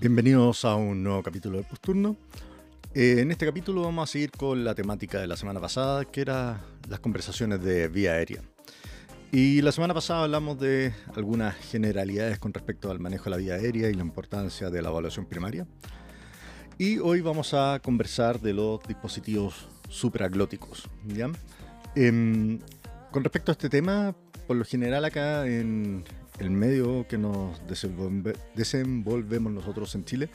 Bienvenidos a un nuevo capítulo de Posturno. Eh, en este capítulo vamos a seguir con la temática de la semana pasada, que era las conversaciones de vía aérea. Y la semana pasada hablamos de algunas generalidades con respecto al manejo de la vía aérea y la importancia de la evaluación primaria. Y hoy vamos a conversar de los dispositivos supraglóticos. ¿ya? Em, con respecto a este tema, por lo general acá en, el medio que nos desenvolvemos nosotros en Chile,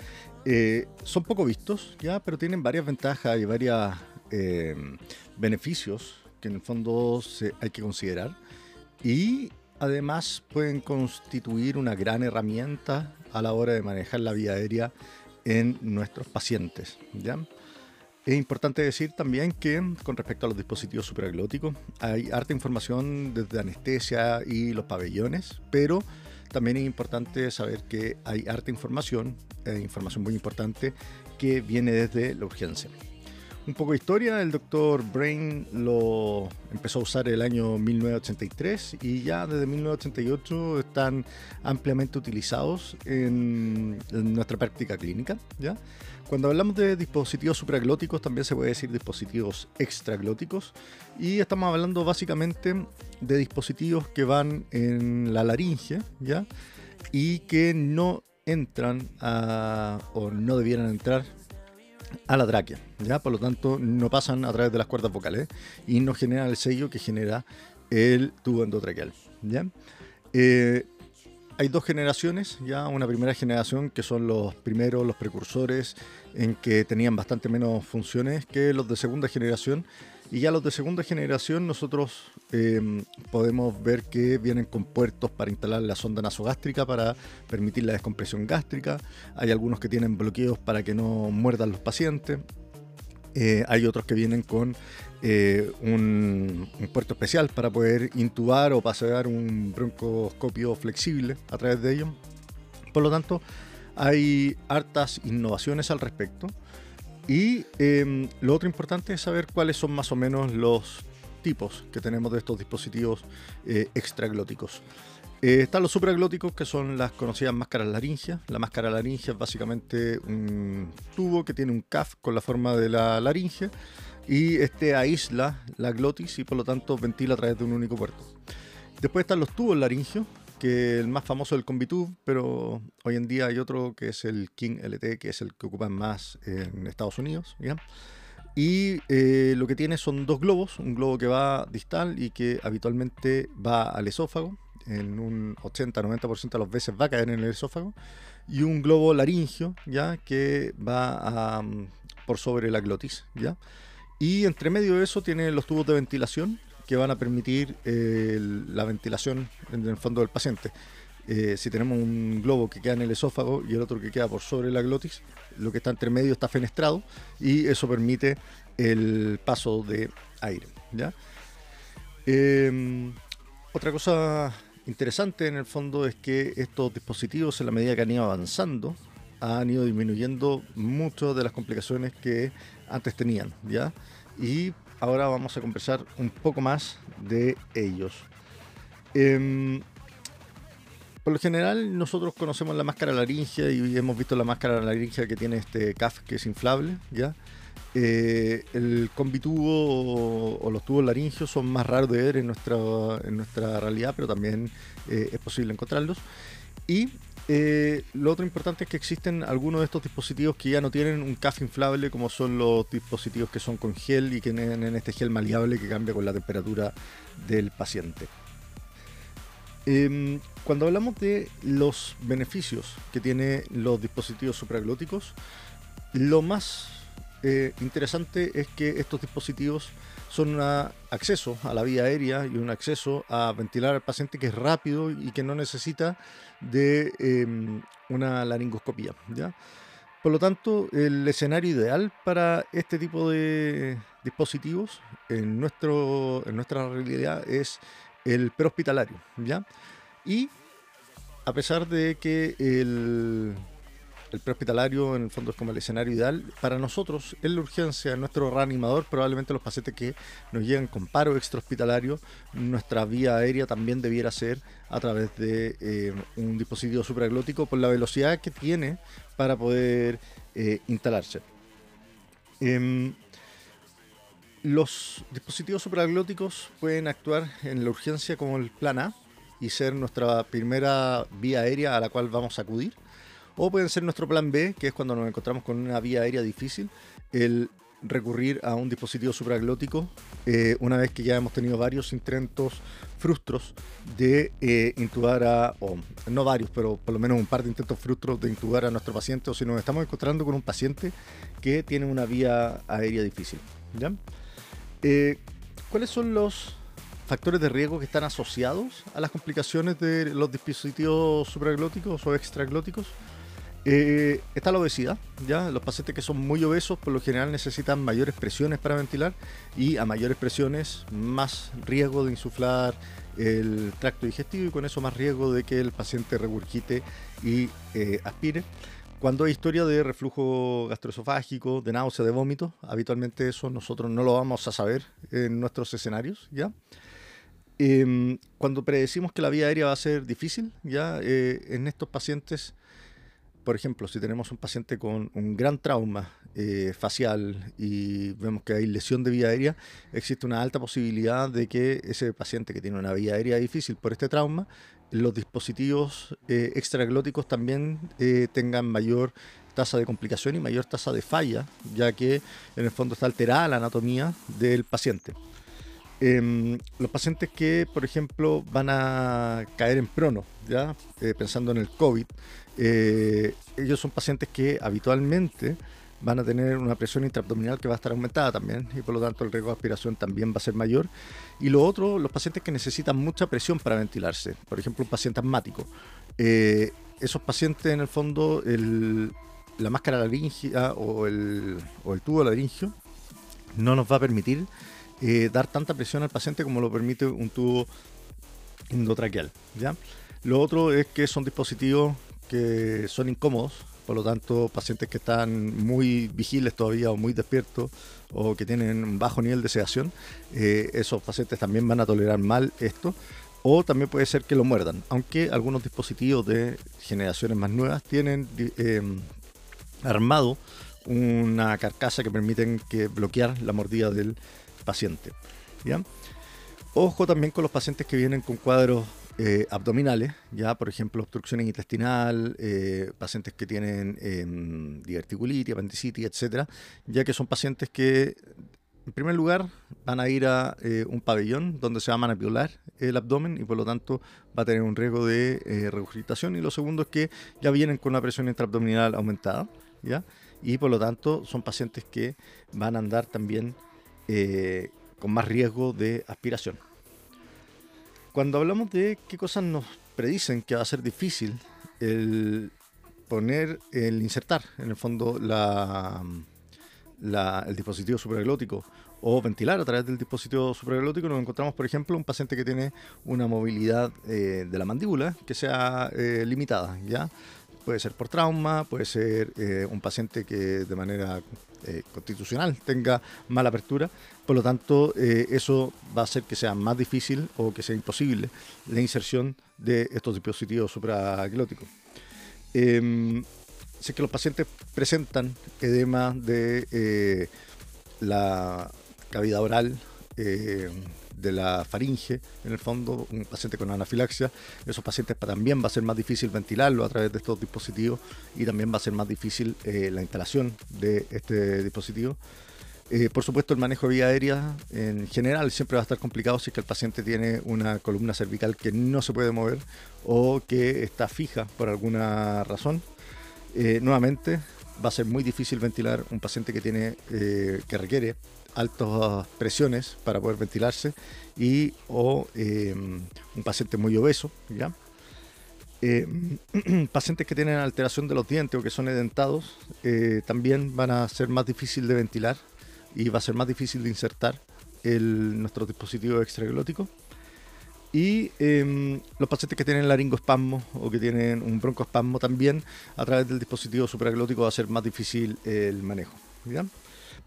eh, son poco vistos, ya, pero tienen varias ventajas y varios eh, beneficios que en el fondo hay que considerar. Y además pueden constituir una gran herramienta a la hora de manejar la vía aérea en nuestros pacientes. ¿ya? Es importante decir también que con respecto a los dispositivos supraglóticos hay harta información desde anestesia y los pabellones, pero también es importante saber que hay harta información, eh, información muy importante que viene desde la urgencia. Un poco de historia, el doctor Brain lo empezó a usar el año 1983 y ya desde 1988 están ampliamente utilizados en, nuestra práctica clínica. ¿ya? Cuando hablamos de dispositivos supraglóticos, también se puede decir dispositivos extraglóticos. Y estamos hablando básicamente de dispositivos que van en la laringe, ¿ya? Y que no entran o no debieran entrar a la tráquea, ¿ya? Por lo tanto, no pasan a través de las cuerdas vocales y no generan el sello que genera el tubo endotraqueal, ¿ya? Eh, hay dos generaciones, ya una primera generación que son los primeros, los precursores, en que tenían bastante menos funciones que los de segunda generación. Y ya los de segunda generación nosotros em, podemos ver que vienen con puertos para instalar la sonda nasogástrica para permitir la descompresión gástrica. Hay algunos que tienen bloqueos para que no muerdan los pacientes. Eh, hay otros que vienen con eh, un, puerto especial para poder intubar o pasear un broncoscopio flexible a través de ellos. Por lo tanto, hay hartas innovaciones al respecto. Y em, lo otro importante es saber cuáles son más o menos los tipos que tenemos de estos dispositivos eh, extraglóticos. Eh, están los supraglóticos, que son las conocidas máscaras laringias. La máscara laringia es básicamente un tubo que tiene un CAF con la forma de la laringe y este aísla la glotis y por lo tanto ventila a través de un único puerto. Después están los tubos laringios, que el más famoso es el Combitube, pero hoy en día hay otro que es el King LT, que es el que ocupan más en Estados Unidos. Y eh, lo que tiene son dos globos, un globo que va distal y que habitualmente va al esófago, en un 80-90% de las veces va a caer en el esófago, y un globo laringio, ¿ya? que va mm, por sobre la glotis. ¿ya? Y entre medio de eso tiene los tubos de ventilación que van a permitir eh, la ventilación en el fondo del paciente. Eh, si tenemos un globo que queda en el esófago y el otro que queda por sobre la glotis, lo que está entre medio está fenestrado y eso permite el paso de aire. ¿ya? Em, otra cosa interesante en el fondo es que estos dispositivos, en la medida que han ido avanzando, han ido disminuyendo muchas de las complicaciones que antes tenían, ¿ya? Y ahora vamos a conversar un poco más de ellos. Em, por lo general, nosotros conocemos la máscara laringia y hemos visto la máscara laringia que tiene este CAF que es inflable, ¿ya? Eh, el combitubo o, los tubos laringios son más raros de ver en nuestra, en nuestra realidad, pero también eh, es posible encontrarlos. Y eh, lo otro importante es que existen algunos de estos dispositivos que ya no tienen un CAF inflable, como son los dispositivos que son con gel y que tienen este gel maleable que cambia con la temperatura del paciente. Em, cuando hablamos de los beneficios que tienen los dispositivos supraglóticos, lo más eh, interesante es que estos dispositivos son un acceso a la vía aérea y un acceso a ventilar al paciente que es rápido y que no necesita de em, una laringoscopía. ¿ya? Por lo tanto, el escenario ideal para este tipo de dispositivos en, nuestro, en nuestra realidad es el prehospitalario, ¿ya? Y a pesar de que el, el prehospitalario en el fondo es como el escenario ideal, para nosotros en la urgencia, nuestro reanimador, probablemente los pacientes que nos llegan con paro extrahospitalario, nuestra vía aérea también debiera ser a través de eh, un dispositivo supraglótico por la velocidad que tiene para poder eh, instalarse. Em, los dispositivos supraglóticos pueden actuar en la urgencia como el plan A y ser nuestra primera vía aérea a la cual vamos a acudir. O pueden ser nuestro plan B, que es cuando nos encontramos con una vía aérea difícil, el recurrir a un dispositivo supraglótico eh, una vez que ya hemos tenido varios intentos frustros de eh, intubar a, o no varios, pero por lo menos un par de intentos frustros de intubar a nuestro paciente, o si nos estamos encontrando con un paciente que tiene una vía aérea difícil. ¿ya? Eh, ¿Cuáles son los factores de riesgo que están asociados a las complicaciones de los dispositivos supraglóticos o extraglóticos? Eh, está la obesidad, ¿ya? Los pacientes que son muy obesos por lo general necesitan mayores presiones para ventilar y a mayores presiones más riesgo de insuflar el tracto digestivo y con eso más riesgo de que el paciente regurgite y eh, aspire. Cuando hay historia de reflujo gastroesofágico, de náusea, de vómito, habitualmente eso nosotros no lo vamos a saber en nuestros escenarios, ¿ya? Em, cuando predecimos que la vía aérea va a ser difícil, ya eh, en estos pacientes por ejemplo, si tenemos un paciente con un gran trauma eh, facial y vemos que hay lesión de vía aérea, existe una alta posibilidad de que ese paciente que tiene una vía aérea difícil por este trauma, los dispositivos eh, extraglóticos también eh, tengan mayor tasa de complicación y mayor tasa de falla, ya que en el fondo está alterada la anatomía del paciente. Em, los pacientes que, por ejemplo, van a caer en prono, ¿ya? pensando en el COVID, eh, ellos son pacientes que habitualmente van a tener una presión intraabdominal que va a estar aumentada también y por lo tanto el riesgo de aspiración también va a ser mayor. Y lo otro, los pacientes que necesitan mucha presión para ventilarse, por ejemplo un paciente asmático. Eh, esos pacientes en el fondo, la máscara laringea o el, o el tubo laringio no nos va a permitir eh, dar tanta presión al paciente como lo permite un tubo endotraqueal. ¿ya? Lo otro es que son dispositivos que son incómodos, por lo tanto, pacientes que están muy vigiles todavía o muy despiertos o que tienen un bajo nivel de sedación, eh, esos pacientes también van a tolerar mal esto. O también puede ser que lo muerdan, aunque algunos dispositivos de generaciones más nuevas tienen em, armado una carcasa que permiten que bloquear la mordida del paciente. Ojo también con los pacientes que vienen con cuadros eh, abdominales, ya por ejemplo obstrucción intestinal, eh, pacientes que tienen eh, diverticulitis, apendicitis, etcétera, ya que son pacientes que en primer lugar van a ir a eh, un pabellón donde se va a manipular el abdomen y por lo tanto va a tener un riesgo de regurgitación y lo segundo es que ya vienen con una presión intraabdominal aumentada, ya y por lo tanto son pacientes que van a andar también con más riesgo de aspiración. Cuando hablamos de qué cosas nos predicen que va a ser difícil el poner, el insertar en el fondo la, el dispositivo supraglótico o ventilar a través del dispositivo supraglótico, nos encontramos, por ejemplo, un paciente que tiene una movilidad eh, de la mandíbula que sea eh, limitada, ¿ya? Puede ser por trauma, puede ser eh, un paciente que de manera eh, constitucional tenga mala apertura. Por lo tanto, eh, eso va a hacer que sea más difícil o que sea imposible la inserción de estos dispositivos supraglóticos. Em, sé que los pacientes presentan edema de la cavidad oral de la faringe, en el fondo, un paciente con anafilaxia, esos pacientes también va a ser más difícil ventilarlo a través de estos dispositivos y también va a ser más difícil eh, la instalación de este dispositivo. Eh, por supuesto, el manejo de vía aérea en general siempre va a estar complicado si es que el paciente tiene una columna cervical que no se puede mover o que está fija por alguna razón. Eh, nuevamente, va a ser muy difícil ventilar un paciente que tiene que requiere altas presiones para poder ventilarse y o em, un paciente muy obeso, ¿ya? Eh, pacientes que tienen alteración de los dientes o que son edentados eh, también van a ser más difícil de ventilar y va a ser más difícil de insertar el, nuestro dispositivo extraglótico. Y em, los pacientes que tienen laringoespasmo o que tienen un broncoespasmo también, a través del dispositivo supraglótico va a ser más difícil el manejo.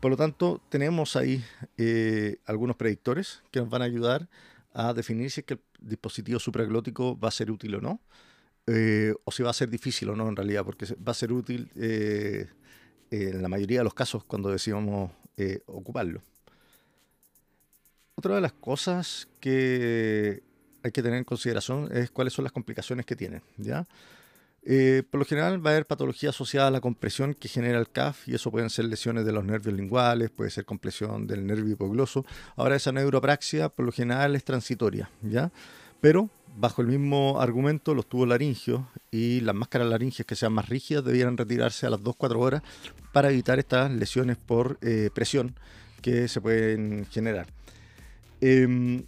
Por lo tanto, tenemos ahí eh, algunos predictores que nos van a ayudar a definir si es que el dispositivo supraglótico va a ser útil o no, eh, o si va a ser difícil o no en realidad, porque va a ser útil eh, en la mayoría de los casos cuando decidamos ocuparlo. Otra de las cosas que hay que tener en consideración es cuáles son las complicaciones que tienen. ¿ya? Eh, por lo general va a haber patología asociada a la compresión que genera el CAF y eso pueden ser lesiones de los nervios linguales, puede ser compresión del nervio hipogloso. Ahora esa neuropraxia por lo general es transitoria, ¿ya? Pero bajo el mismo argumento los tubos laringios y las máscaras laringias que sean más rígidas debieran retirarse a las 2-4 horas para evitar estas lesiones por eh, presión que se pueden generar. Em,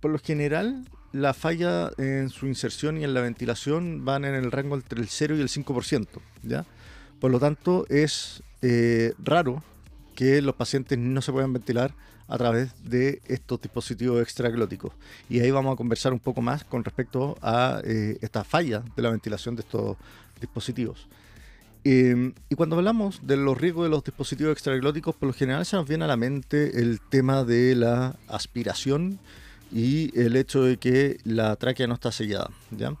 por lo general, la falla en su inserción y en la ventilación van en el rango entre el 0 y el 5%. ¿ya? Por lo tanto, es eh, raro que los pacientes no se puedan ventilar a través de estos dispositivos extraglóticos. Y ahí vamos a conversar un poco más con respecto a eh, esta falla de la ventilación de estos dispositivos. Em, y cuando hablamos de los riesgos de los dispositivos extraglóticos, por lo general se nos viene a la mente el tema de la aspiración y el hecho de que la tráquea no está sellada. ¿ya?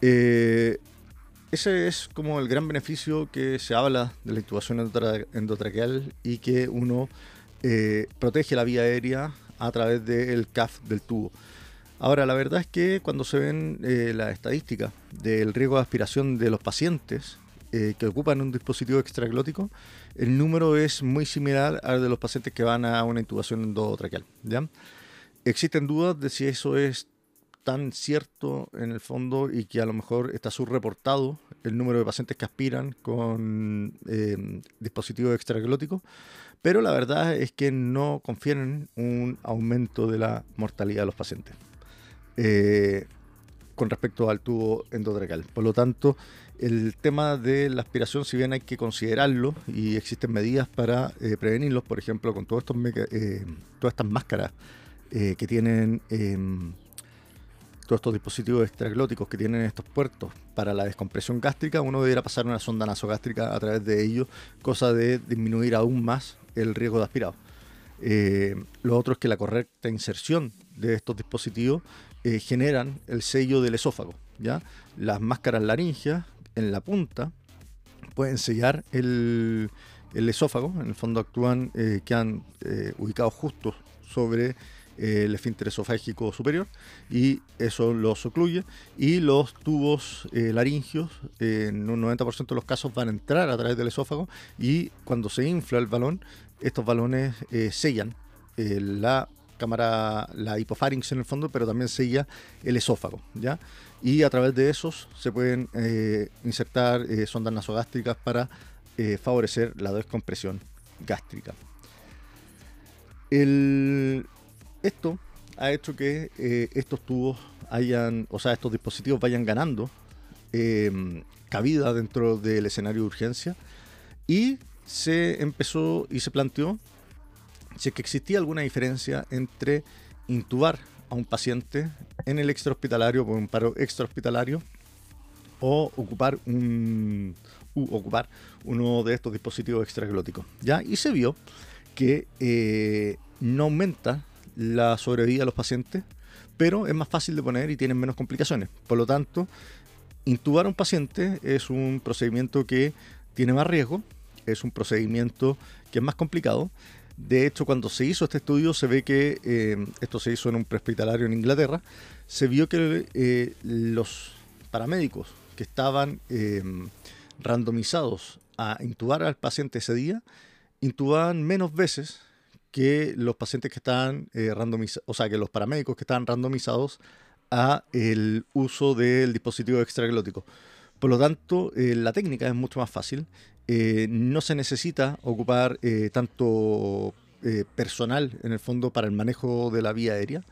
Eh, ese es como el gran beneficio que se habla de la intubación endotraqueal y que uno eh, protege la vía aérea a través del CAF del tubo. Ahora, la verdad es que cuando se ven eh, las estadísticas del riesgo de aspiración de los pacientes que ocupan un dispositivo extraglótico, el número es muy similar al de los pacientes que van a una intubación endotraqueal. ¿ya? Existen dudas de si eso es tan cierto en el fondo y que a lo mejor está subreportado el número de pacientes que aspiran con em, dispositivos extraglóticos, pero la verdad es que no confieren un aumento de la mortalidad de los pacientes eh, con respecto al tubo endotraqueal. Por lo tanto, el tema de la aspiración, si bien hay que considerarlo y existen medidas para eh, prevenirlos, por ejemplo, con todos estos eh, todas estas máscaras eh, que tienen em, todos estos dispositivos extraglóticos que tienen estos puertos para la descompresión gástrica, uno debería pasar una sonda nasogástrica a través de ellos, cosa de disminuir aún más el riesgo de aspirado. Eh, lo otro es que la correcta inserción de estos dispositivos eh, generan el sello del esófago. ¿ya? Las máscaras laringeas en la punta pueden sellar el, esófago, en el fondo actúan, quedan ubicados justo sobre el esfínter esofágico superior y eso lo ocluye y los tubos eh, laringios en un 90% de los casos van a entrar a través del esófago y cuando se infla el balón estos balones eh, sellan eh, la cámara, la hipofarinx en el fondo, pero también sella el esófago, ¿ya? Y a través de esos se pueden insertar sondas nasogástricas para favorecer la descompresión gástrica. El, esto ha hecho que eh, estos tubos hayan, o sea, estos dispositivos vayan ganando em, cabida dentro del escenario de urgencia y se empezó y se planteó si es que existía alguna diferencia entre intubar a un paciente en el extrahospitalario por un paro extrahospitalario o ocupar un ocupar uno de estos dispositivos extraglóticos. ¿ya? Y se vio que eh, no aumenta la sobrevida de los pacientes, pero es más fácil de poner y tienen menos complicaciones. Por lo tanto, intubar a un paciente es un procedimiento que tiene más riesgo, es un procedimiento que es más complicado. De hecho, cuando se hizo este estudio, se ve que eh, esto se hizo en un prehospitalario en Inglaterra, se vio que eh, los paramédicos que estaban eh, randomizados a intubar al paciente ese día, intubaban menos veces que los pacientes que están eh, randomizados, o sea, que los paramédicos que están randomizados a el uso del dispositivo extraglótico. Por lo tanto, eh, la técnica es mucho más fácil. Eh, no se necesita ocupar tanto personal en el fondo para el manejo de la vía aérea.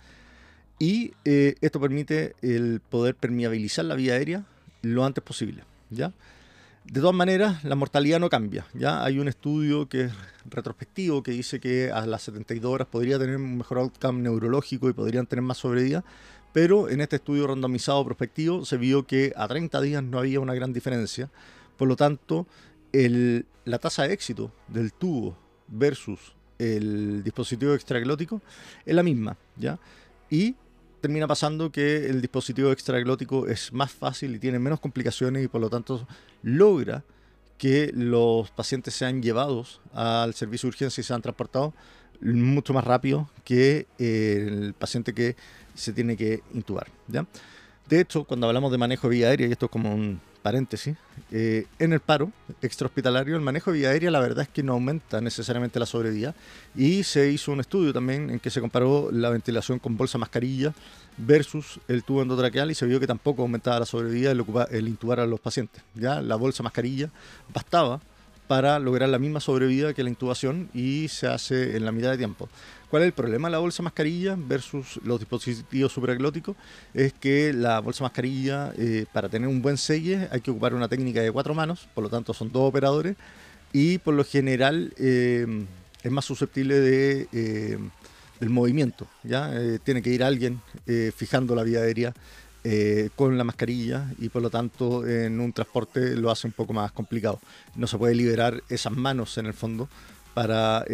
Y esto permite el poder permeabilizar la vía aérea lo antes posible. ¿ya? De todas maneras, la mortalidad no cambia. Ya hay un estudio que es retrospectivo que dice que a las 72 horas podría tener un mejor outcome neurológico y podrían tener más sobrevida, pero en este estudio randomizado prospectivo se vio que a 30 días no había una gran diferencia. Por lo tanto, la tasa de éxito del tubo versus el dispositivo extraglótico es la misma, ¿ya? Y termina pasando que el dispositivo extraglótico es más fácil y tiene menos complicaciones y por lo tanto logra que los pacientes sean llevados al servicio de urgencia y sean transportados mucho más rápido que el paciente que se tiene que intubar. ¿ya? De hecho, cuando hablamos de manejo de vía aérea, y esto es como un eh, en el paro extrahospitalario el manejo de vía aérea la verdad es que no aumenta necesariamente la sobrevida y se hizo un estudio también en que se comparó la ventilación con bolsa mascarilla versus el tubo endotraqueal y se vio que tampoco aumentaba la sobrevida el, el intubar a los pacientes. Ya la bolsa mascarilla bastaba para lograr la misma sobrevida que la intubación y se hace en la mitad de tiempo. ¿Cuál es el problema de la bolsa mascarilla versus los dispositivos supraglóticos? Es que la bolsa mascarilla, eh, para tener un buen selle, hay que ocupar una técnica de cuatro manos, por lo tanto son dos operadores, y por lo general eh, es más susceptible eh, del movimiento. ¿ya? tiene que ir alguien fijando la vía aérea con la mascarilla y por lo tanto en un transporte lo hace un poco más complicado. No se puede liberar esas manos en el fondo para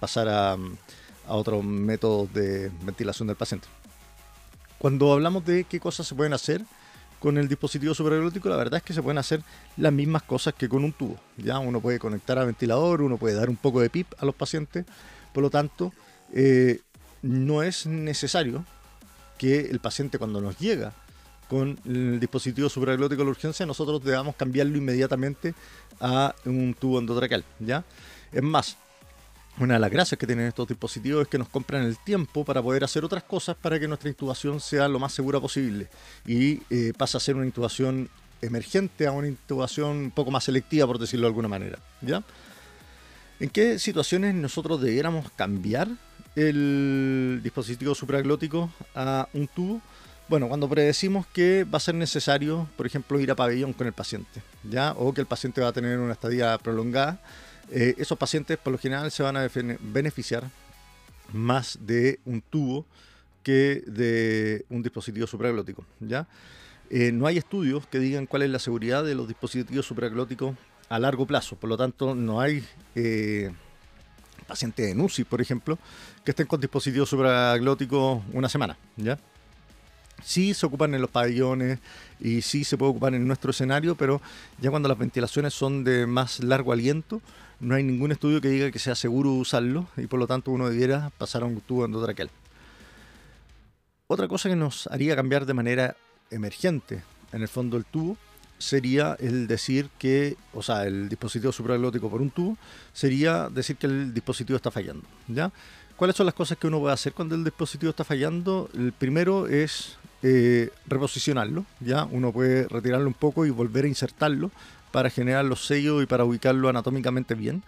pasar a, a otros métodos de ventilación del paciente. Cuando hablamos de qué cosas se pueden hacer con el dispositivo supraglótico, la verdad es que se pueden hacer las mismas cosas que con un tubo. Ya uno puede conectar al ventilador, uno puede dar un poco de PIP a los pacientes, por lo tanto, eh, no es necesario que el paciente cuando nos llega con el dispositivo supraglótico de la urgencia, nosotros debamos cambiarlo inmediatamente a un tubo endotraqueal, ¿ya? Es más, una de las gracias que tienen estos dispositivos es que nos compran el tiempo para poder hacer otras cosas para que nuestra intubación sea lo más segura posible y eh, pasa a ser una intubación emergente a una intubación un poco más selectiva, por decirlo de alguna manera. ¿ya? ¿En qué situaciones nosotros debiéramos cambiar el dispositivo supraglótico a un tubo? Bueno, cuando predecimos que va a ser necesario, por ejemplo, ir a pabellón con el paciente, ¿ya? O que el paciente va a tener una estadía prolongada eh, esos pacientes por lo general se van a beneficiar más de un tubo que de un dispositivo supraglótico. ¿ya? Eh, no hay estudios que digan cuál es la seguridad de los dispositivos supraglóticos a largo plazo, por lo tanto no hay eh, pacientes en UCI, por ejemplo, que estén con dispositivos supraglóticos una semana. ¿ya? Sí se ocupan en los pabellones y sí se puede ocupar en nuestro escenario, pero ya cuando las ventilaciones son de más largo aliento, no hay ningún estudio que diga que sea seguro usarlo y por lo tanto uno debiera pasar a un tubo endotraqueal. Otra cosa que nos haría cambiar de manera emergente en el fondo del tubo sería el decir que, o sea, el dispositivo supraglótico por un tubo, sería decir que el dispositivo está fallando. ¿ya? ¿Cuáles son las cosas que uno puede hacer cuando el dispositivo está fallando? El primero es eh, reposicionarlo, ¿ya? Uno puede retirarlo un poco y volver a insertarlo para generar los sellos y para ubicarlo anatómicamente bien.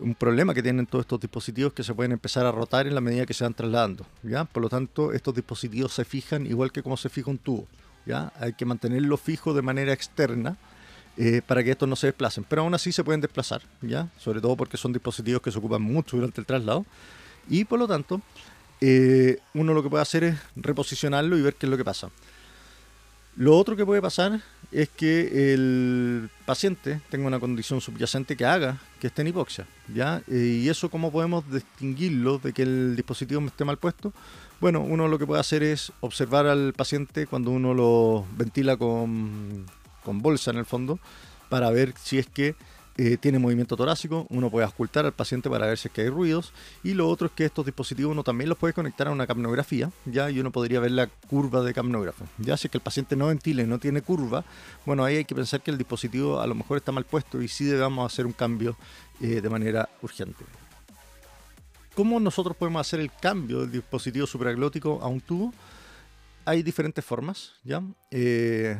Un problema que tienen todos estos dispositivos es que se pueden empezar a rotar en la medida que se van trasladando. ¿ya? Por lo tanto, estos dispositivos se fijan igual que como se fija un tubo. ¿Ya? Hay que mantenerlo fijo de manera externa eh, para que estos no se desplacen. Pero aún así se pueden desplazar, ¿ya? sobre todo porque son dispositivos que se ocupan mucho durante el traslado. Y por lo tanto, eh, uno lo que puede hacer es reposicionarlo y ver qué es lo que pasa. Lo otro que puede pasar es que el paciente tenga una condición subyacente que haga que esté en hipoxia. ¿ya? Eh, y eso, ¿cómo podemos distinguirlo de que el dispositivo esté mal puesto? Bueno, uno lo que puede hacer es observar al paciente cuando uno lo ventila con, con bolsa en el fondo para ver si es que eh, tiene movimiento torácico, uno puede ocultar al paciente para ver si es que hay ruidos y lo otro es que estos dispositivos uno también los puede conectar a una capnografía, ya y uno podría ver la curva de capnógrafo. Ya si es que el paciente no ventila y no tiene curva, bueno, ahí hay que pensar que el dispositivo a lo mejor está mal puesto y sí debemos hacer un cambio eh, de manera urgente. ¿Cómo nosotros podemos hacer el cambio del dispositivo supraglótico a un tubo? Hay diferentes formas, ¿ya? Eh,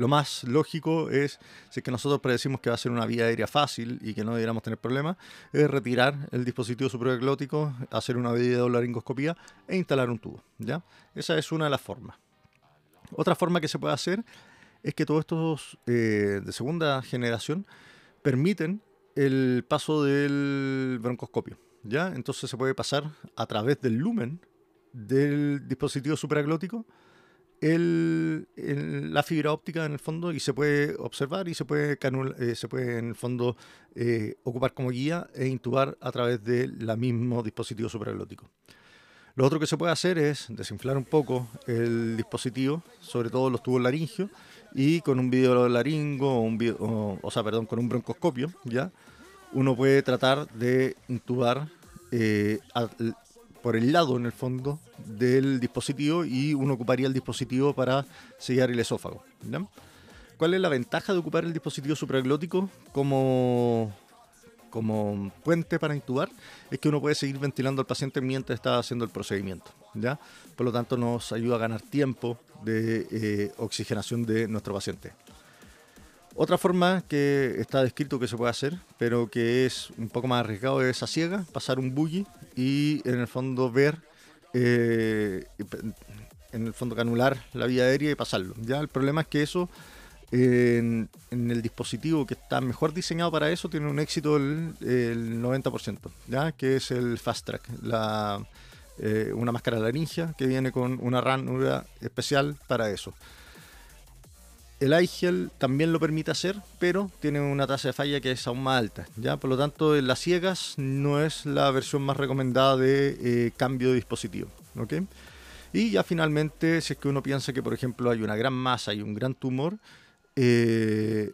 lo más lógico es, si es que nosotros predecimos que va a ser una vía aérea fácil y que no deberíamos tener problemas, es retirar el dispositivo supraglótico, hacer una videolaringoscopía e instalar un tubo. ¿ya? Esa es una de las formas. Otra forma que se puede hacer es que todos estos eh, de segunda generación permiten el paso del broncoscopio. ¿ya? Entonces se puede pasar a través del lumen del dispositivo supraglótico la fibra óptica en el fondo y se puede observar y se puede, eh, se puede en el fondo eh, ocupar como guía e intubar a través del mismo dispositivo supraglótico. Lo otro que se puede hacer es desinflar un poco el dispositivo, sobre todo los tubos laringios, y con un video laringo o, sea, perdón, con un broncoscopio, ¿ya? uno puede tratar de intubar eh, por el lado, en el fondo, del dispositivo y uno ocuparía el dispositivo para sellar el esófago. ¿Cuál es la ventaja de ocupar el dispositivo supraglótico como, como puente para intubar? Es que uno puede seguir ventilando al paciente mientras está haciendo el procedimiento. ¿ya? Por lo tanto, nos ayuda a ganar tiempo de eh, oxigenación de nuestro paciente. Otra forma que está descrito que se puede hacer, pero que es un poco más arriesgado, es a ciega, pasar un buggy y en el fondo ver, eh, en el fondo canular la vía aérea y pasarlo. Ya el problema es que eso en, el dispositivo que está mejor diseñado para eso tiene un éxito del el 90%, ¿ya? que es el Fast Track, eh, una máscara laringia que viene con una ranura especial para eso. El iGel también lo permite hacer, pero tiene una tasa de falla que es aún más alta. ¿ya? Por lo tanto, las ciegas no es la versión más recomendada de eh, cambio de dispositivo. Y ya finalmente, si es que uno piensa que, por ejemplo, hay una gran masa y un gran tumor, eh,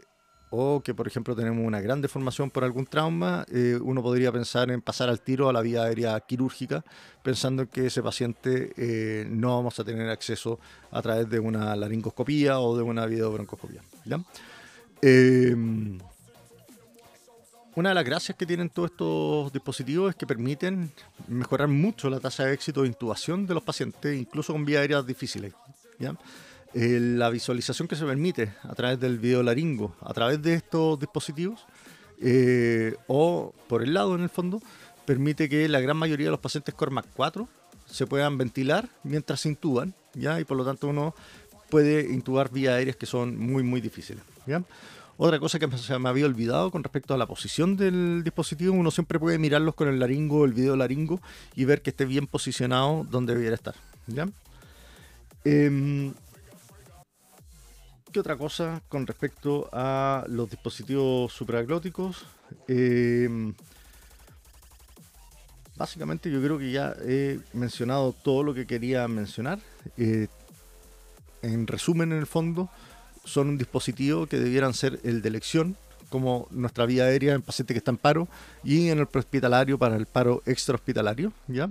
o que por ejemplo tenemos una gran deformación por algún trauma, eh, uno podría pensar en pasar al tiro a la vía aérea quirúrgica, pensando que ese paciente eh, no vamos a tener acceso a través de una laringoscopía o de una videobroncoscopía. Em, una de las gracias que tienen todos estos dispositivos es que permiten mejorar mucho la tasa de éxito de intubación de los pacientes, incluso con vías aéreas difíciles. ¿ya? Eh, la visualización que se permite a través del video laringo, a través de estos dispositivos, eh, o por el lado en el fondo, permite que la gran mayoría de los pacientes CORMAC 4 se puedan ventilar mientras se intuban, ¿ya? y por lo tanto uno puede intubar vías aéreas que son muy, muy difíciles. ¿ya? Otra cosa que se me había olvidado con respecto a la posición del dispositivo, uno siempre puede mirarlos con el laringo, el video laringo, y ver que esté bien posicionado donde debiera estar. ¿ya? Otra cosa con respecto a los dispositivos supraglóticos? Eh, básicamente yo creo que ya he mencionado todo lo que quería mencionar. Eh, en resumen, en el fondo, son un dispositivo que debieran ser el de elección, como nuestra vía aérea en paciente que está en paro y en el prehospitalario para el paro extrahospitalario. ¿ya?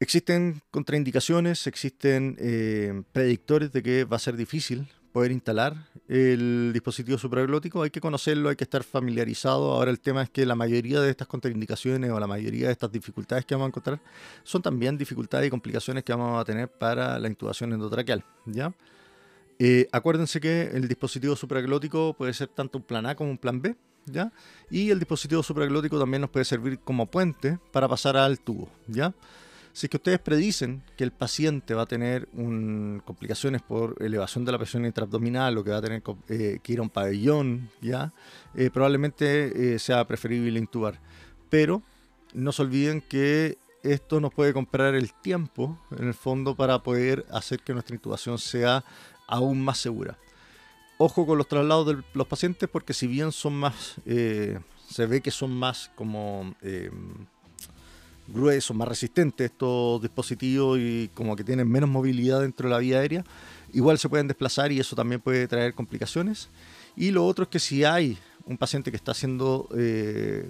Existen contraindicaciones, existen eh, predictores de que va a ser difícil poder instalar el dispositivo supraglótico, hay que conocerlo, hay que estar familiarizado. Ahora el tema es que la mayoría de estas contraindicaciones o la mayoría de estas dificultades que vamos a encontrar son también dificultades y complicaciones que vamos a tener para la intubación endotraqueal. ¿ya? Eh, acuérdense que el dispositivo supraglótico puede ser tanto un plan A como un plan B. ¿ya? Y el dispositivo supraglótico también nos puede servir como puente para pasar al tubo. ¿ya? Si es que ustedes predicen que el paciente va a tener complicaciones por elevación de la presión intraabdominal o que va a tener eh, que ir a un pabellón, ya, eh, probablemente eh, sea preferible intubar. Pero no se olviden que esto nos puede comprar el tiempo, en el fondo, para poder hacer que nuestra intubación sea aún más segura. Ojo con los traslados de los pacientes porque si bien son más, se ve que son más como gruesos, más resistentes estos dispositivos y como que tienen menos movilidad dentro de la vía aérea, igual se pueden desplazar y eso también puede traer complicaciones. Y lo otro es que si hay un paciente que está siendo eh,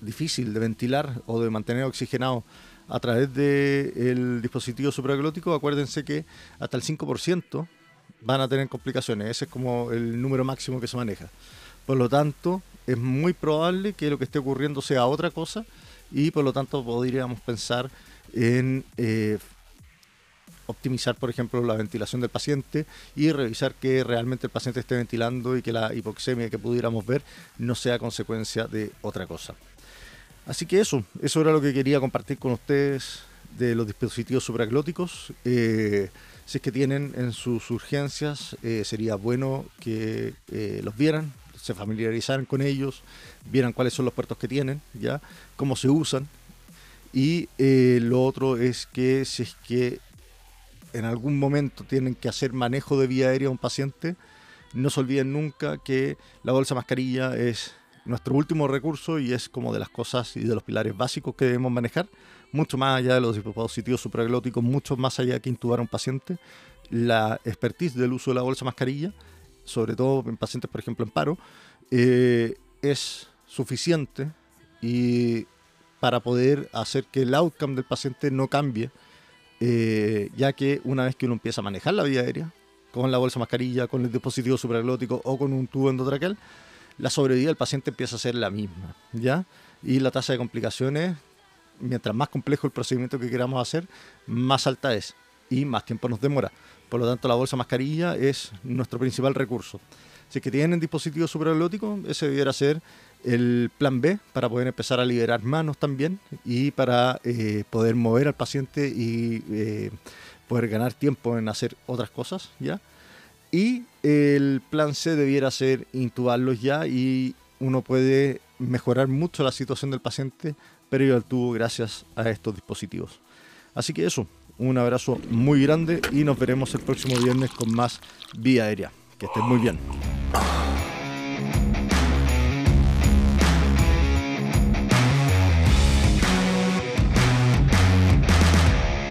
difícil de ventilar o de mantener oxigenado a través del dispositivo supraglótico, acuérdense que hasta el 5% van a tener complicaciones. Ese es como el número máximo que se maneja. Por lo tanto, es muy probable que lo que esté ocurriendo sea otra cosa y por lo tanto podríamos pensar en eh, optimizar, por ejemplo, la ventilación del paciente y revisar que realmente el paciente esté ventilando y que la hipoxemia que pudiéramos ver no sea consecuencia de otra cosa. Así que eso, eso era lo que quería compartir con ustedes de los dispositivos supraglóticos. Eh, Si es que tienen en sus urgencias, eh, sería bueno que los vieran, se familiarizaran con ellos, vieran cuáles son los puertos que tienen, ya, cómo se usan. Y lo otro es que si es que en algún momento tienen que hacer manejo de vía aérea a un paciente, no se olviden nunca que la bolsa mascarilla es nuestro último recurso y es como de las cosas y de los pilares básicos que debemos manejar, mucho más allá de los dispositivos supraglóticos, mucho más allá que intubar a un paciente, la expertise del uso de la bolsa mascarilla, sobre todo en pacientes, por ejemplo, en paro, eh, es suficiente y para poder hacer que el outcome del paciente no cambie, eh, ya que una vez que uno empieza a manejar la vía aérea, con la bolsa mascarilla, con el dispositivo supraglótico o con un tubo endotraqueal, la sobrevida del paciente empieza a ser la misma, ¿ya? Y la tasa de complicaciones, mientras más complejo el procedimiento que queramos hacer, más alta es y más tiempo nos demora. Por lo tanto, la bolsa mascarilla es nuestro principal recurso. Si es que tienen dispositivo supraglótico, ese debiera ser el plan B para poder empezar a liberar manos también y para eh, poder mover al paciente y eh, poder ganar tiempo en hacer otras cosas, ¿ya? Y el plan C debiera ser intubarlos ya y uno puede mejorar mucho la situación del paciente pero al tubo gracias a estos dispositivos. Así que eso, un abrazo muy grande y nos veremos el próximo viernes con más vía aérea. Que estén muy bien.